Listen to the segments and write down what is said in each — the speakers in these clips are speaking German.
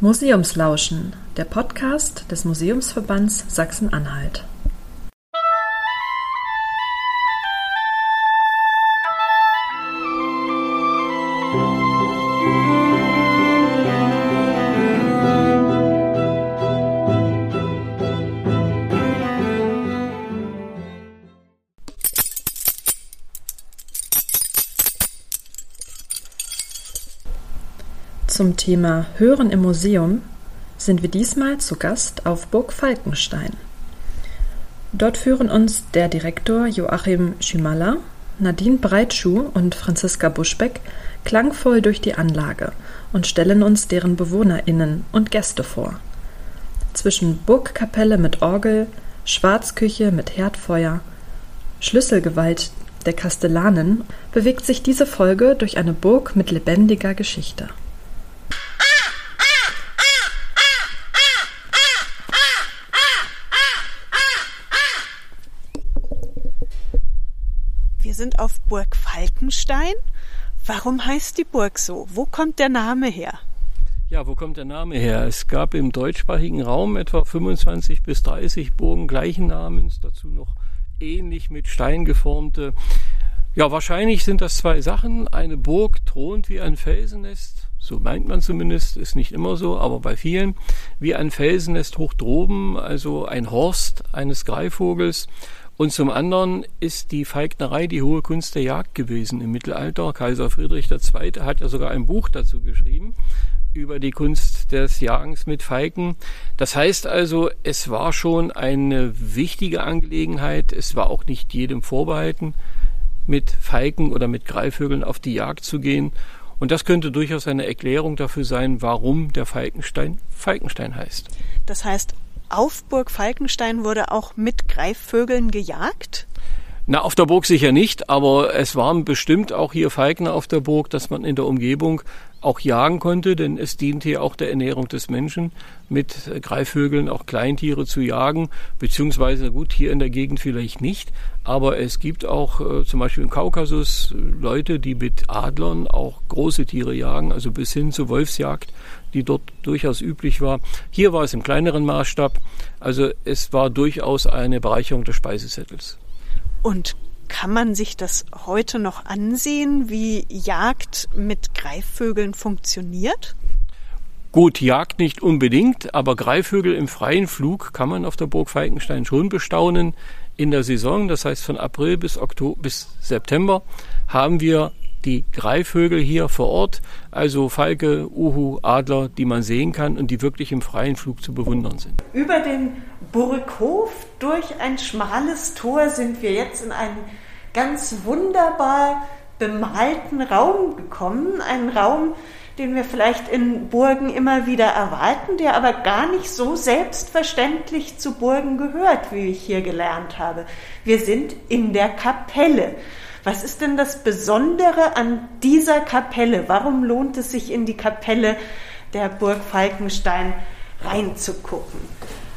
Museumslauschen, der Podcast des Museumsverbands Sachsen-Anhalt. Zum Thema Hören im Museum sind wir diesmal zu Gast auf Burg Falkenstein. Dort führen uns der Direktor Joachim Schümalla, Nadine Breitschuh und Franziska Buschbeck klangvoll durch die Anlage und stellen uns deren BewohnerInnen und Gäste vor. Zwischen Burgkapelle mit Orgel, Schwarzküche mit Herdfeuer, Schlüsselgewalt der Kastellanen bewegt sich diese Folge durch eine Burg mit lebendiger Geschichte. Sind auf Burg Falkenstein. Warum heißt die Burg so? Wo kommt der Name her? Ja, wo kommt der Name her? Es gab im deutschsprachigen Raum etwa 25 bis 30 Burgen gleichen Namens, dazu noch ähnlich mit Stein geformte. Ja, wahrscheinlich sind das zwei Sachen. Eine Burg thront wie ein Felsennest, so meint man zumindest, ist nicht immer so, aber bei vielen, wie ein Felsennest hoch droben, also ein Horst eines Greifvogels. Und zum anderen ist die Feignerei die hohe Kunst der Jagd gewesen im Mittelalter. Kaiser Friedrich II. hat ja sogar ein Buch dazu geschrieben über die Kunst des Jagens mit Feigen. Das heißt also, es war schon eine wichtige Angelegenheit. Es war auch nicht jedem vorbehalten, mit Feigen oder mit Greifvögeln auf die Jagd zu gehen. Und das könnte durchaus eine Erklärung dafür sein, warum der Falkenstein Falkenstein heißt. Das heißt, auf Burg Falkenstein wurde auch mit Greifvögeln gejagt? Na, auf der Burg sicher nicht, aber es waren bestimmt auch hier Falkner auf der Burg, dass man in der Umgebung auch jagen konnte, denn es diente ja auch der Ernährung des Menschen, mit Greifvögeln auch Kleintiere zu jagen, beziehungsweise gut, hier in der Gegend vielleicht nicht, aber es gibt auch äh, zum Beispiel im Kaukasus Leute, die mit Adlern auch große Tiere jagen, also bis hin zur Wolfsjagd, die dort durchaus üblich war. Hier war es im kleineren Maßstab, also es war durchaus eine Bereicherung des Speisezettels. Und kann man sich das heute noch ansehen, wie Jagd mit Greifvögeln funktioniert? Gut, Jagd nicht unbedingt, aber Greifvögel im freien Flug kann man auf der Burg Falkenstein schon bestaunen. In der Saison, das heißt von April bis, Oktober, bis September, haben wir die Greifvögel hier vor Ort, also Falke, Uhu, Adler, die man sehen kann und die wirklich im freien Flug zu bewundern sind. Über den Burghof durch ein schmales Tor sind wir jetzt in einen ganz wunderbar bemalten Raum gekommen. Einen Raum, den wir vielleicht in Burgen immer wieder erwarten, der aber gar nicht so selbstverständlich zu Burgen gehört, wie ich hier gelernt habe. Wir sind in der Kapelle. Was ist denn das Besondere an dieser Kapelle? Warum lohnt es sich in die Kapelle der Burg Falkenstein reinzugucken?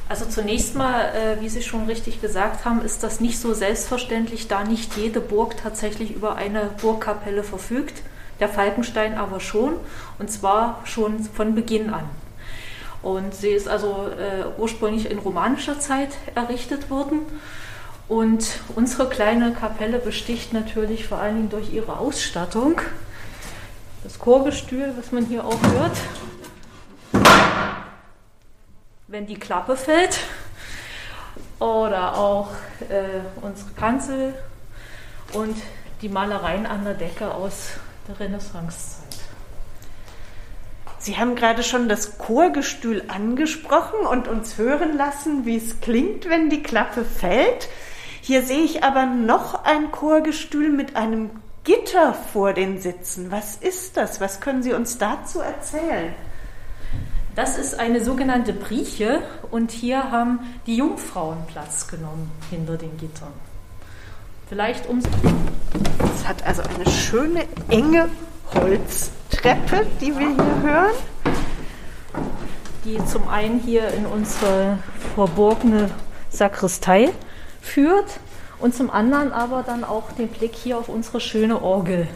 Also zunächst mal, äh, wie Sie schon richtig gesagt haben, ist das nicht so selbstverständlich, da nicht jede Burg tatsächlich über eine Burgkapelle verfügt. Der Falkenstein aber schon, und zwar schon von Beginn an. Und sie ist also äh, ursprünglich in romanischer Zeit errichtet worden. Und unsere kleine Kapelle besticht natürlich vor allen Dingen durch ihre Ausstattung. Das Chorgestühl, was man hier auch hört, wenn die Klappe fällt oder auch äh, unsere Kanzel und die Malereien an der Decke aus der Renaissancezeit. Sie haben gerade schon das Chorgestühl angesprochen und uns hören lassen, wie es klingt, wenn die Klappe fällt. Hier sehe ich aber noch ein Chorgestühl mit einem Gitter vor den Sitzen. Was ist das? Was können Sie uns dazu erzählen? Das ist eine sogenannte Brieche und hier haben die Jungfrauen Platz genommen hinter den Gittern. Vielleicht um. Es hat also eine schöne enge Holztreppe, die wir hier hören. Die zum einen hier in unsere verborgene Sakristei führt und zum anderen aber dann auch den Blick hier auf unsere schöne Orgel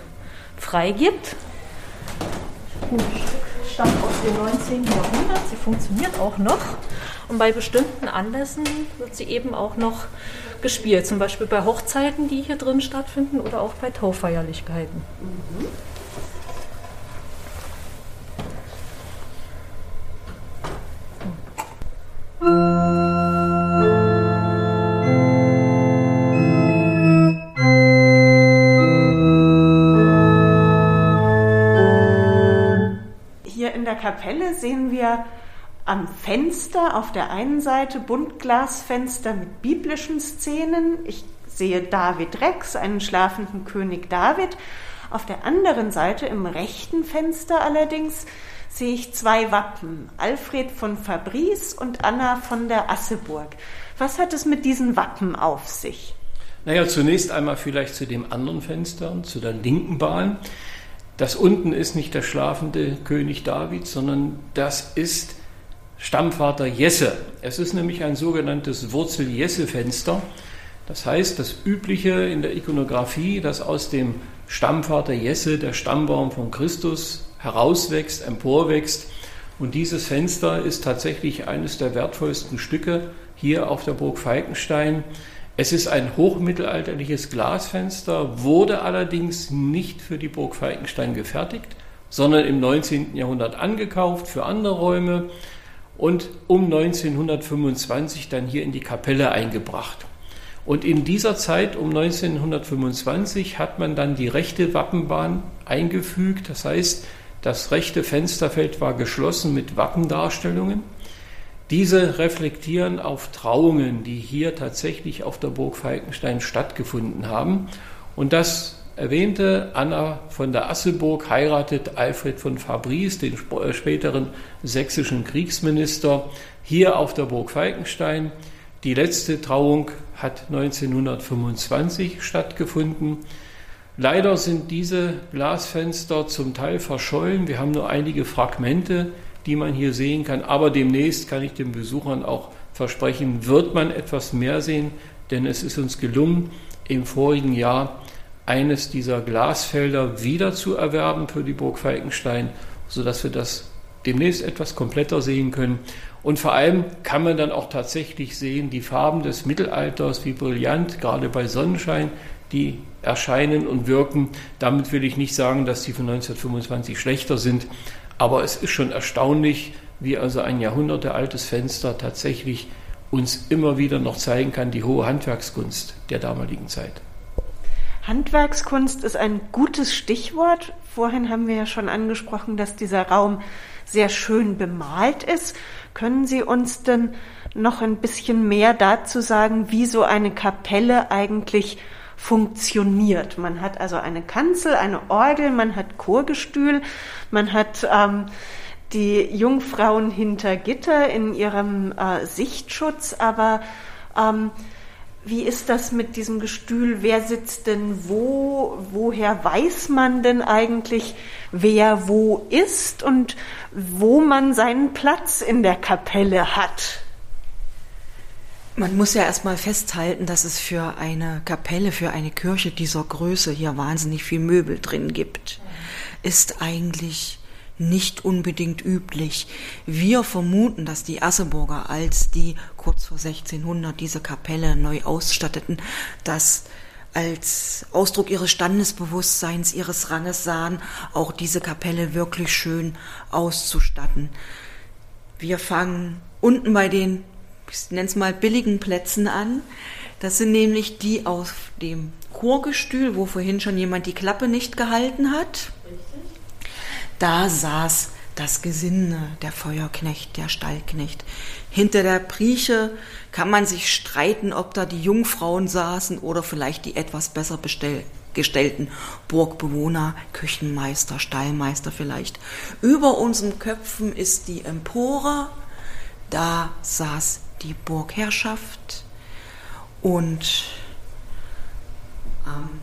freigibt. Ein Stück stammt aus dem 19. Jahrhundert. Sie funktioniert auch noch. Und bei bestimmten Anlässen wird sie eben auch noch gespielt. Zum Beispiel bei Hochzeiten, die hier drin stattfinden oder auch bei Taufeierlichkeiten. Mhm. Kapelle sehen wir am Fenster auf der einen Seite Buntglasfenster mit biblischen Szenen. Ich sehe David Rex, einen schlafenden König David. Auf der anderen Seite, im rechten Fenster allerdings, sehe ich zwei Wappen, Alfred von Fabris und Anna von der Asseburg. Was hat es mit diesen Wappen auf sich? Naja, zunächst einmal vielleicht zu dem anderen Fenster, zu der linken Bahn. Das unten ist nicht der schlafende König David, sondern das ist Stammvater Jesse. Es ist nämlich ein sogenanntes Wurzel-Jesse-Fenster. Das heißt, das Übliche in der Ikonografie, dass aus dem Stammvater Jesse der Stammbaum von Christus herauswächst, emporwächst. Und dieses Fenster ist tatsächlich eines der wertvollsten Stücke hier auf der Burg Falkenstein. Es ist ein hochmittelalterliches Glasfenster, wurde allerdings nicht für die Burg Falkenstein gefertigt, sondern im 19. Jahrhundert angekauft für andere Räume und um 1925 dann hier in die Kapelle eingebracht. Und in dieser Zeit um 1925 hat man dann die rechte Wappenbahn eingefügt. Das heißt, das rechte Fensterfeld war geschlossen mit Wappendarstellungen. Diese reflektieren auf Trauungen, die hier tatsächlich auf der Burg Falkenstein stattgefunden haben. Und das erwähnte Anna von der Asseburg heiratet Alfred von Fabris, den äh, späteren sächsischen Kriegsminister, hier auf der Burg Falkenstein. Die letzte Trauung hat 1925 stattgefunden. Leider sind diese Glasfenster zum Teil verschollen. Wir haben nur einige Fragmente die man hier sehen kann. Aber demnächst kann ich den Besuchern auch versprechen, wird man etwas mehr sehen, denn es ist uns gelungen, im vorigen Jahr eines dieser Glasfelder wieder zu erwerben für die Burg Falkenstein, sodass wir das demnächst etwas kompletter sehen können. Und vor allem kann man dann auch tatsächlich sehen, die Farben des Mittelalters, wie brillant, gerade bei Sonnenschein, die erscheinen und wirken. Damit will ich nicht sagen, dass die von 1925 schlechter sind, aber es ist schon erstaunlich, wie also ein jahrhundertealtes Fenster tatsächlich uns immer wieder noch zeigen kann, die hohe Handwerkskunst der damaligen Zeit. Handwerkskunst ist ein gutes Stichwort. Vorhin haben wir ja schon angesprochen, dass dieser Raum sehr schön bemalt ist. Können Sie uns denn noch ein bisschen mehr dazu sagen, wie so eine Kapelle eigentlich funktioniert. Man hat also eine Kanzel, eine Orgel, man hat Chorgestühl, man hat ähm, die Jungfrauen hinter Gitter in ihrem äh, Sichtschutz, aber ähm, wie ist das mit diesem Gestühl? Wer sitzt denn wo? Woher weiß man denn eigentlich, wer wo ist und wo man seinen Platz in der Kapelle hat? Man muss ja erstmal festhalten, dass es für eine Kapelle, für eine Kirche dieser Größe hier wahnsinnig viel Möbel drin gibt. Ist eigentlich nicht unbedingt üblich. Wir vermuten, dass die Asseburger, als die kurz vor 1600 diese Kapelle neu ausstatteten, das als Ausdruck ihres Standesbewusstseins, ihres Ranges sahen, auch diese Kapelle wirklich schön auszustatten. Wir fangen unten bei den ich nenne es mal billigen Plätzen an. Das sind nämlich die auf dem Chorgestühl, wo vorhin schon jemand die Klappe nicht gehalten hat. Da saß das Gesinde, der Feuerknecht, der Stallknecht. Hinter der Prieche kann man sich streiten, ob da die Jungfrauen saßen oder vielleicht die etwas besser gestellten Burgbewohner, Küchenmeister, Stallmeister vielleicht. Über unseren Köpfen ist die Empore, da saß die Burgherrschaft und ähm,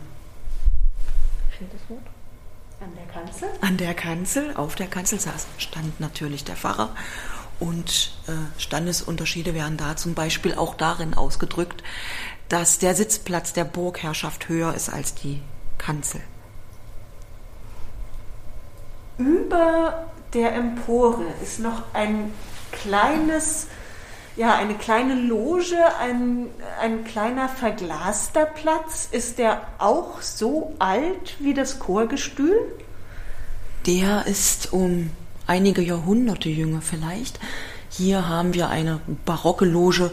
an der Kanzel? An der Kanzel, auf der Kanzel saß, stand natürlich der Pfarrer und äh, Standesunterschiede werden da zum Beispiel auch darin ausgedrückt, dass der Sitzplatz der Burgherrschaft höher ist als die Kanzel. Über der Empore ist noch ein kleines, ja, eine kleine Loge, ein, ein kleiner verglaster Platz. Ist der auch so alt wie das Chorgestühl? Der ist um einige Jahrhunderte jünger vielleicht. Hier haben wir eine barocke Loge,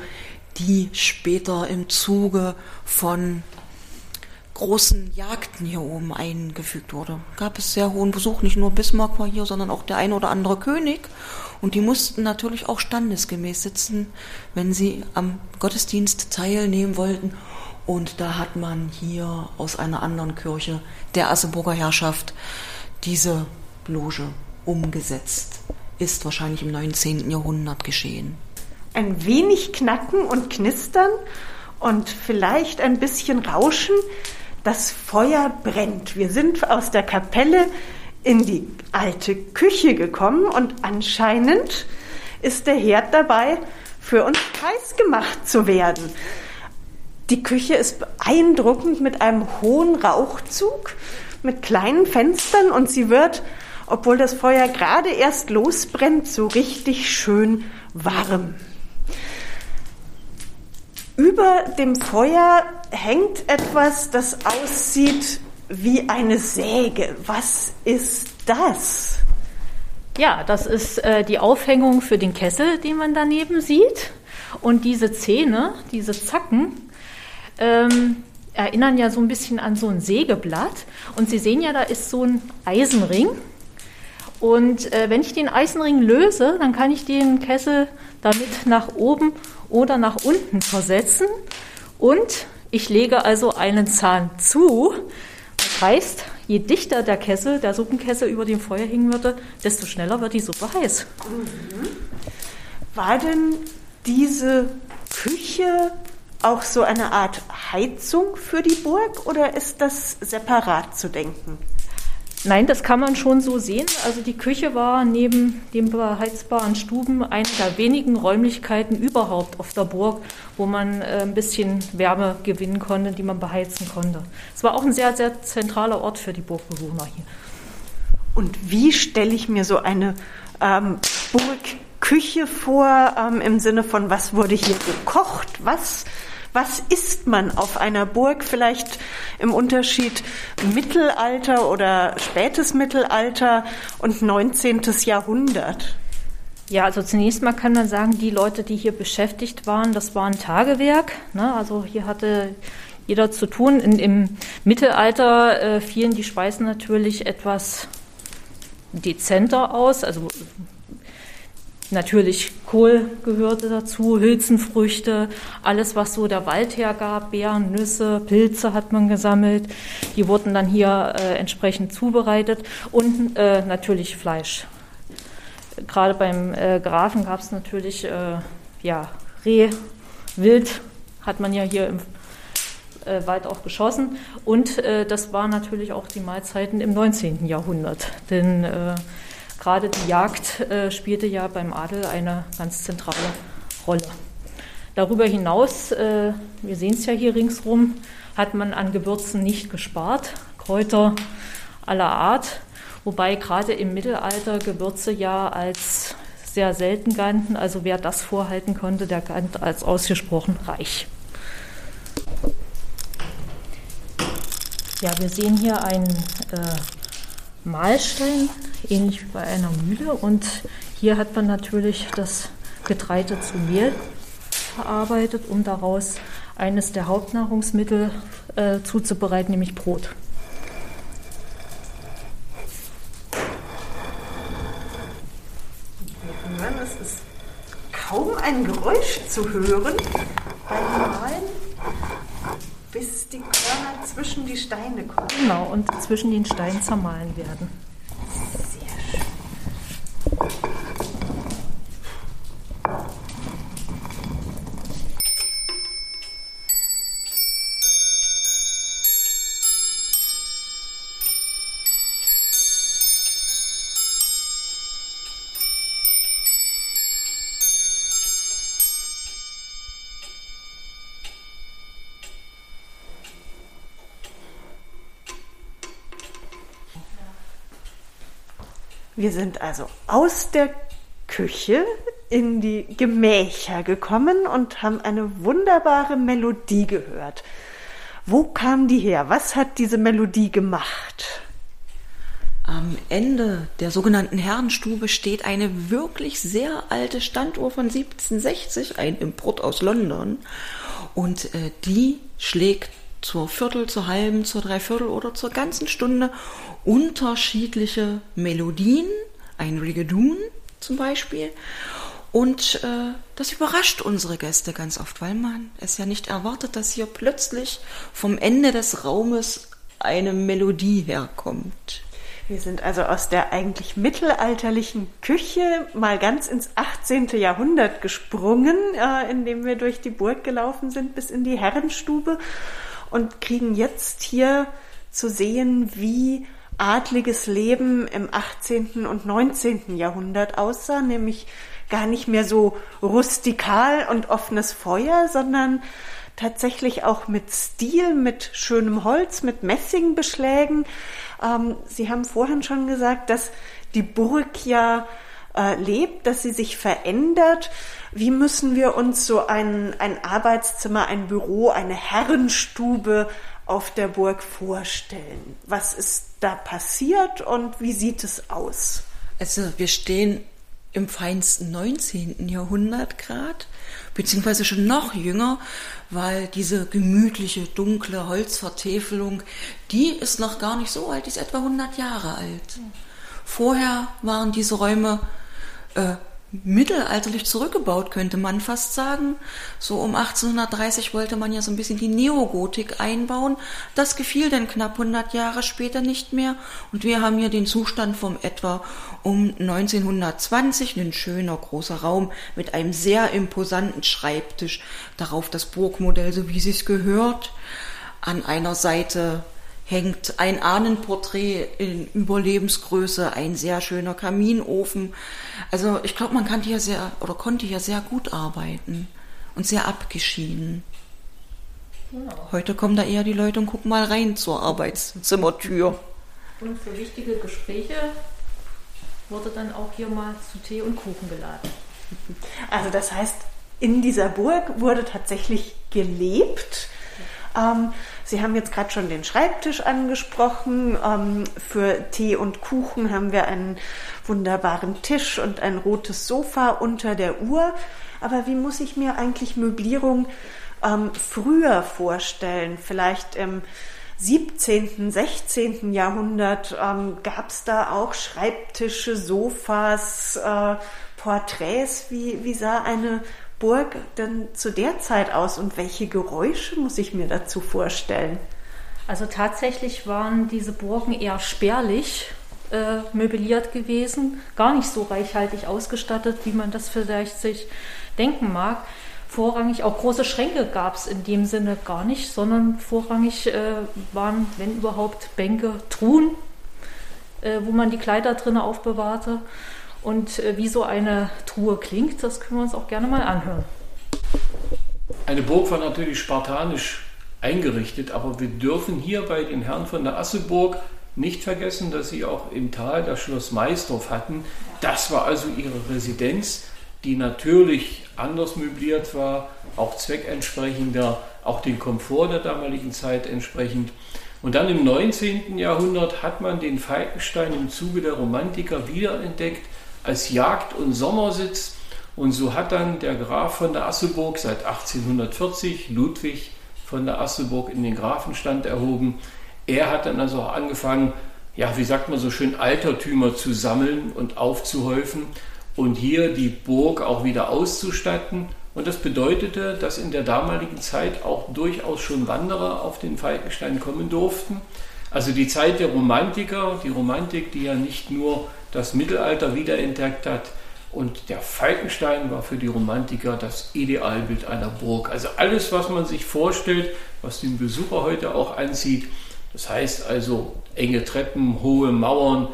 die später im Zuge von großen Jagden hier oben eingefügt wurde. Gab es sehr hohen Besuch, nicht nur Bismarck war hier, sondern auch der ein oder andere König. Und die mussten natürlich auch standesgemäß sitzen, wenn sie am Gottesdienst teilnehmen wollten. Und da hat man hier aus einer anderen Kirche der Asseburger Herrschaft diese Loge umgesetzt. Ist wahrscheinlich im 19. Jahrhundert geschehen. Ein wenig Knacken und Knistern und vielleicht ein bisschen Rauschen das Feuer brennt. Wir sind aus der Kapelle in die alte Küche gekommen und anscheinend ist der Herd dabei, für uns heiß gemacht zu werden. Die Küche ist beeindruckend mit einem hohen Rauchzug, mit kleinen Fenstern und sie wird, obwohl das Feuer gerade erst losbrennt, so richtig schön warm. Über dem Feuer hängt etwas, das aussieht wie eine Säge. Was ist das? Ja, das ist äh, die Aufhängung für den Kessel, den man daneben sieht. Und diese Zähne, diese Zacken, ähm, erinnern ja so ein bisschen an so ein Sägeblatt. Und Sie sehen ja, da ist so ein Eisenring. Und äh, wenn ich den Eisenring löse, dann kann ich den Kessel damit nach oben oder nach unten versetzen. Und ich lege also einen Zahn zu. Das heißt, je dichter der Kessel, der Suppenkessel über dem Feuer hängen würde, desto schneller wird die Suppe heiß. Mhm. War denn diese Küche auch so eine Art Heizung für die Burg oder ist das separat zu denken? Nein, das kann man schon so sehen. Also die Küche war neben den beheizbaren Stuben eine der wenigen Räumlichkeiten überhaupt auf der Burg, wo man äh, ein bisschen Wärme gewinnen konnte, die man beheizen konnte. Es war auch ein sehr, sehr zentraler Ort für die Burgbewohner hier. Und wie stelle ich mir so eine ähm, Burgküche vor, ähm, im Sinne von, was wurde hier gekocht? Was was isst man auf einer Burg vielleicht im Unterschied Mittelalter oder spätes Mittelalter und 19. Jahrhundert? Ja, also zunächst mal kann man sagen, die Leute, die hier beschäftigt waren, das war ein Tagewerk. Ne? Also hier hatte jeder zu tun. In, Im Mittelalter äh, fielen die Speisen natürlich etwas dezenter aus, also Natürlich Kohl gehörte dazu, Hülsenfrüchte, alles, was so der Wald hergab, Beeren, Nüsse, Pilze hat man gesammelt. Die wurden dann hier äh, entsprechend zubereitet und äh, natürlich Fleisch. Gerade beim äh, Grafen gab es natürlich äh, ja, Reh, Wild hat man ja hier im äh, Wald auch geschossen. Und äh, das waren natürlich auch die Mahlzeiten im 19. Jahrhundert. Denn Gerade die Jagd äh, spielte ja beim Adel eine ganz zentrale Rolle. Darüber hinaus, äh, wir sehen es ja hier ringsrum, hat man an Gewürzen nicht gespart. Kräuter aller Art, wobei gerade im Mittelalter Gewürze ja als sehr selten galten. Also wer das vorhalten konnte, der galt als ausgesprochen reich. Ja, wir sehen hier einen äh, Mahlstein, ähnlich wie bei einer Mühle. Und hier hat man natürlich das Getreide zu Mehl verarbeitet, um daraus eines der Hauptnahrungsmittel äh, zuzubereiten, nämlich Brot. Es ist kaum ein Geräusch zu hören beim Malen bis die Körner zwischen die Steine kommen. Genau, und zwischen den Steinen zermahlen werden. Wir sind also aus der Küche in die Gemächer gekommen und haben eine wunderbare Melodie gehört. Wo kam die her? Was hat diese Melodie gemacht? Am Ende der sogenannten Herrenstube steht eine wirklich sehr alte Standuhr von 1760, ein Import aus London. Und äh, die schlägt zur Viertel, zur halben, zur Dreiviertel oder zur ganzen Stunde unterschiedliche Melodien, ein Rigadoon zum Beispiel. Und äh, das überrascht unsere Gäste ganz oft, weil man es ja nicht erwartet, dass hier plötzlich vom Ende des Raumes eine Melodie herkommt. Wir sind also aus der eigentlich mittelalterlichen Küche mal ganz ins 18. Jahrhundert gesprungen, äh, indem wir durch die Burg gelaufen sind bis in die Herrenstube und kriegen jetzt hier zu sehen, wie adliges Leben im 18. und 19. Jahrhundert aussah, nämlich gar nicht mehr so rustikal und offenes Feuer, sondern tatsächlich auch mit Stil, mit schönem Holz, mit Messingbeschlägen. Ähm, Sie haben vorhin schon gesagt, dass die Burg ja äh, lebt, dass sie sich verändert. Wie müssen wir uns so ein, ein Arbeitszimmer, ein Büro, eine Herrenstube auf der Burg vorstellen? Was ist da passiert und wie sieht es aus? Also wir stehen im feinsten 19. Jahrhundert gerade, beziehungsweise schon noch jünger, weil diese gemütliche, dunkle Holzvertäfelung, die ist noch gar nicht so alt, die ist etwa 100 Jahre alt. Vorher waren diese Räume äh, mittelalterlich zurückgebaut, könnte man fast sagen. So um 1830 wollte man ja so ein bisschen die Neogotik einbauen. Das gefiel dann knapp 100 Jahre später nicht mehr. Und wir haben hier den Zustand vom etwa um 1920, ein schöner großer Raum mit einem sehr imposanten Schreibtisch. Darauf das Burgmodell, so wie es gehört. An einer Seite hängt ein Ahnenporträt in Überlebensgröße, ein sehr schöner Kaminofen. Also ich glaube, man kann hier sehr oder konnte hier sehr gut arbeiten und sehr abgeschieden. Genau. Heute kommen da eher die Leute und gucken mal rein zur Arbeitszimmertür. Und für wichtige Gespräche wurde dann auch hier mal zu Tee und Kuchen geladen. Also das heißt, in dieser Burg wurde tatsächlich gelebt. Ähm, Sie haben jetzt gerade schon den Schreibtisch angesprochen. Ähm, für Tee und Kuchen haben wir einen wunderbaren Tisch und ein rotes Sofa unter der Uhr. Aber wie muss ich mir eigentlich Möblierung ähm, früher vorstellen? Vielleicht im 17., 16. Jahrhundert ähm, gab es da auch Schreibtische, Sofas, äh, Porträts. Wie, wie sah eine Burg denn zu der Zeit aus und welche Geräusche muss ich mir dazu vorstellen? Also tatsächlich waren diese Burgen eher spärlich äh, möbliert gewesen, gar nicht so reichhaltig ausgestattet, wie man das vielleicht sich denken mag. Vorrangig auch große Schränke gab es in dem Sinne gar nicht, sondern vorrangig äh, waren, wenn überhaupt, Bänke, Truhen, äh, wo man die Kleider drinnen aufbewahrte. Und äh, wie so eine Truhe klingt, das können wir uns auch gerne mal anhören. Eine Burg war natürlich spartanisch eingerichtet, aber wir dürfen hier bei den Herren von der Asseburg nicht vergessen, dass sie auch im Tal das Schloss Maisdorf hatten. Das war also ihre Residenz, die natürlich anders möbliert war, auch zweckentsprechender, auch den Komfort der damaligen Zeit entsprechend. Und dann im 19. Jahrhundert hat man den Falkenstein im Zuge der Romantiker wiederentdeckt als Jagd- und Sommersitz. Und so hat dann der Graf von der Asseburg seit 1840 Ludwig von der Asseburg in den Grafenstand erhoben. Er hat dann also auch angefangen, ja, wie sagt man so schön, Altertümer zu sammeln und aufzuhäufen und hier die Burg auch wieder auszustatten. Und das bedeutete, dass in der damaligen Zeit auch durchaus schon Wanderer auf den Falkenstein kommen durften. Also die Zeit der Romantiker, die Romantik, die ja nicht nur das Mittelalter wiederentdeckt hat. Und der Falkenstein war für die Romantiker das Idealbild einer Burg. Also alles, was man sich vorstellt, was den Besucher heute auch anzieht. Das heißt also enge Treppen, hohe Mauern,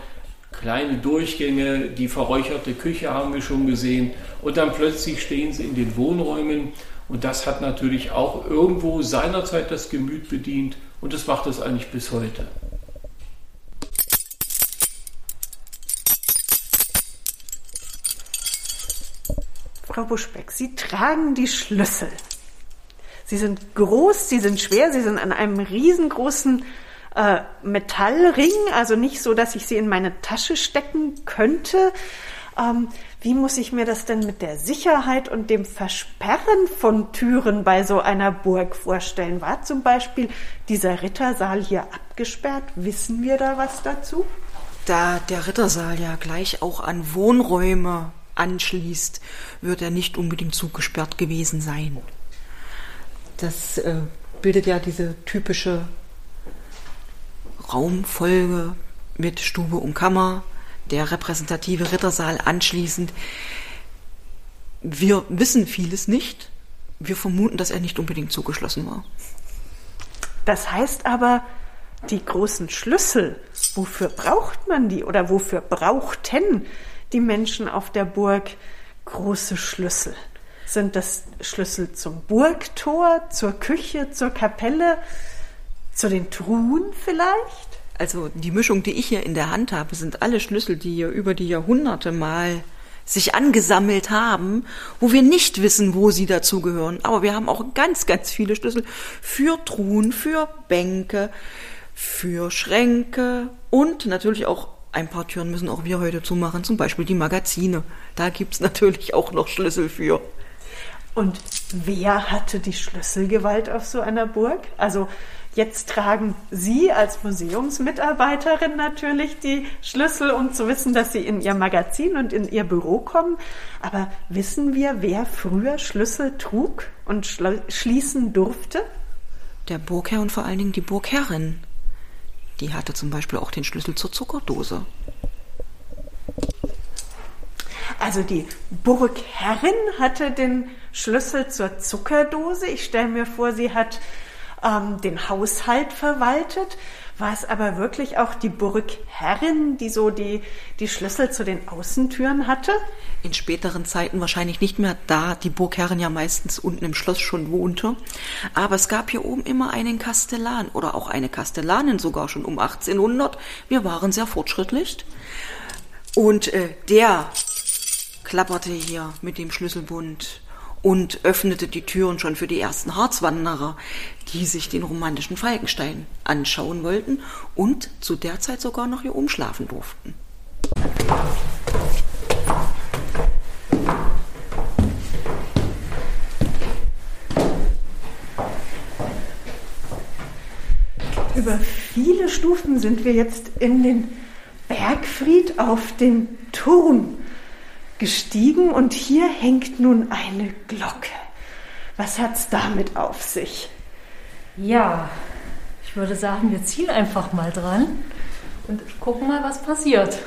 kleine Durchgänge, die verräucherte Küche haben wir schon gesehen. Und dann plötzlich stehen sie in den Wohnräumen. Und das hat natürlich auch irgendwo seinerzeit das Gemüt bedient. Und das macht es eigentlich bis heute. Frau Buschbeck, Sie tragen die Schlüssel. Sie sind groß, sie sind schwer, sie sind an einem riesengroßen äh, Metallring, also nicht so, dass ich sie in meine Tasche stecken könnte. Ähm, wie muss ich mir das denn mit der Sicherheit und dem Versperren von Türen bei so einer Burg vorstellen? War zum Beispiel dieser Rittersaal hier abgesperrt? Wissen wir da was dazu? Da der Rittersaal ja gleich auch an Wohnräume anschließt, wird er nicht unbedingt zugesperrt gewesen sein. Das äh, bildet ja diese typische Raumfolge mit Stube und Kammer, der repräsentative Rittersaal anschließend. Wir wissen vieles nicht. Wir vermuten, dass er nicht unbedingt zugeschlossen war. Das heißt aber, die großen Schlüssel, wofür braucht man die oder wofür brauchten die Menschen auf der Burg große Schlüssel? Sind das Schlüssel zum Burgtor, zur Küche, zur Kapelle, zu den Truhen vielleicht? Also die Mischung, die ich hier in der Hand habe, sind alle Schlüssel, die hier über die Jahrhunderte mal sich angesammelt haben, wo wir nicht wissen, wo sie dazugehören. Aber wir haben auch ganz, ganz viele Schlüssel für Truhen, für Bänke, für Schränke und natürlich auch ein paar Türen müssen auch wir heute zumachen, zum Beispiel die Magazine. Da gibt's natürlich auch noch Schlüssel für. Und wer hatte die Schlüsselgewalt auf so einer Burg? Also jetzt tragen Sie als Museumsmitarbeiterin natürlich die Schlüssel, um zu wissen, dass Sie in Ihr Magazin und in Ihr Büro kommen. Aber wissen wir, wer früher Schlüssel trug und schließen durfte? Der Burgherr und vor allen Dingen die Burgherrin. Die hatte zum Beispiel auch den Schlüssel zur Zuckerdose. Also die Burgherrin hatte den Schlüssel zur Zuckerdose. Ich stelle mir vor, sie hat ähm, den Haushalt verwaltet. War es aber wirklich auch die Burgherrin, die so die, die Schlüssel zu den Außentüren hatte? In späteren Zeiten wahrscheinlich nicht mehr, da die Burgherrin ja meistens unten im Schloss schon wohnte. Aber es gab hier oben immer einen Kastellan oder auch eine Kastellanin sogar schon um 1800. Wir waren sehr fortschrittlich. Und äh, der klapperte hier mit dem Schlüsselbund und öffnete die Türen schon für die ersten Harzwanderer, die sich den romantischen Falkenstein anschauen wollten und zu der Zeit sogar noch hier umschlafen durften. Über viele Stufen sind wir jetzt in den Bergfried auf den Turm gestiegen und hier hängt nun eine Glocke. Was hat's damit auf sich? Ja, ich würde sagen, wir ziehen einfach mal dran und gucken mal, was passiert.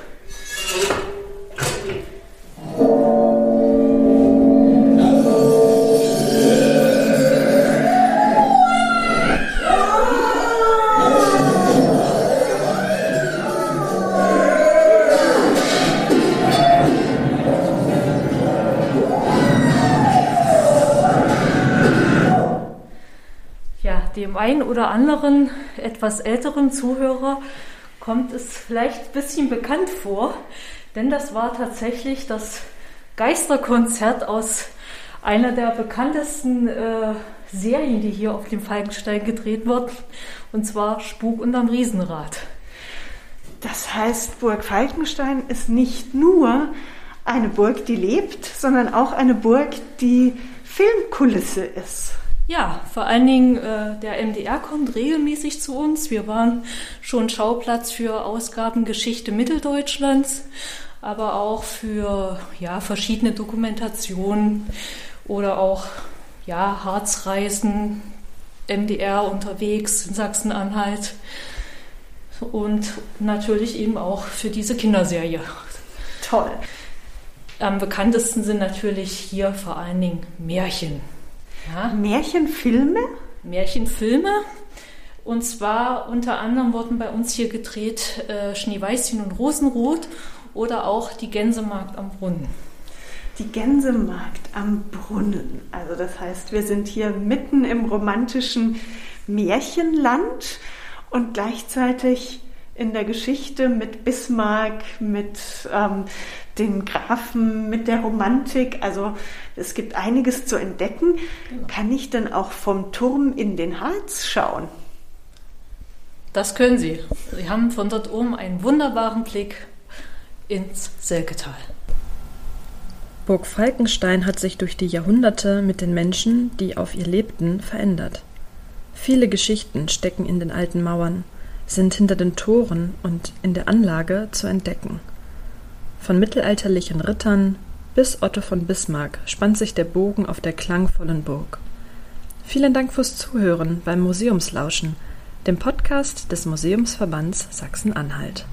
Einen oder anderen etwas älteren Zuhörer kommt es vielleicht ein bisschen bekannt vor, denn das war tatsächlich das Geisterkonzert aus einer der bekanntesten äh, Serien, die hier auf dem Falkenstein gedreht wird, und zwar Spuk unterm Riesenrad. Das heißt, Burg Falkenstein ist nicht nur eine Burg, die lebt, sondern auch eine Burg, die Filmkulisse ist. Ja, vor allen Dingen äh, der MDR kommt regelmäßig zu uns. Wir waren schon Schauplatz für Ausgaben Geschichte Mitteldeutschlands, aber auch für ja, verschiedene Dokumentationen oder auch ja, Harzreisen, MDR unterwegs in Sachsen-Anhalt und natürlich eben auch für diese Kinderserie. Toll. Am bekanntesten sind natürlich hier vor allen Dingen Märchen. Ja. Märchenfilme? Märchenfilme. Und zwar unter anderem wurden bei uns hier gedreht äh, Schneeweißchen und Rosenrot oder auch die Gänsemarkt am Brunnen. Die Gänsemarkt am Brunnen. Also das heißt, wir sind hier mitten im romantischen Märchenland und gleichzeitig in der Geschichte mit Bismarck, mit ähm, den Grafen, mit der Romantik. Also es gibt einiges zu entdecken. Genau. Kann ich dann auch vom Turm in den Harz schauen? Das können Sie. Sie haben von dort oben einen wunderbaren Blick ins Selketal. Burg Falkenstein hat sich durch die Jahrhunderte mit den Menschen, die auf ihr lebten, verändert. Viele Geschichten stecken in den alten Mauern sind hinter den Toren und in der Anlage zu entdecken. Von mittelalterlichen Rittern bis Otto von Bismarck spannt sich der Bogen auf der klangvollen Burg. Vielen Dank fürs Zuhören beim Museumslauschen, dem Podcast des Museumsverbands Sachsen-Anhalt.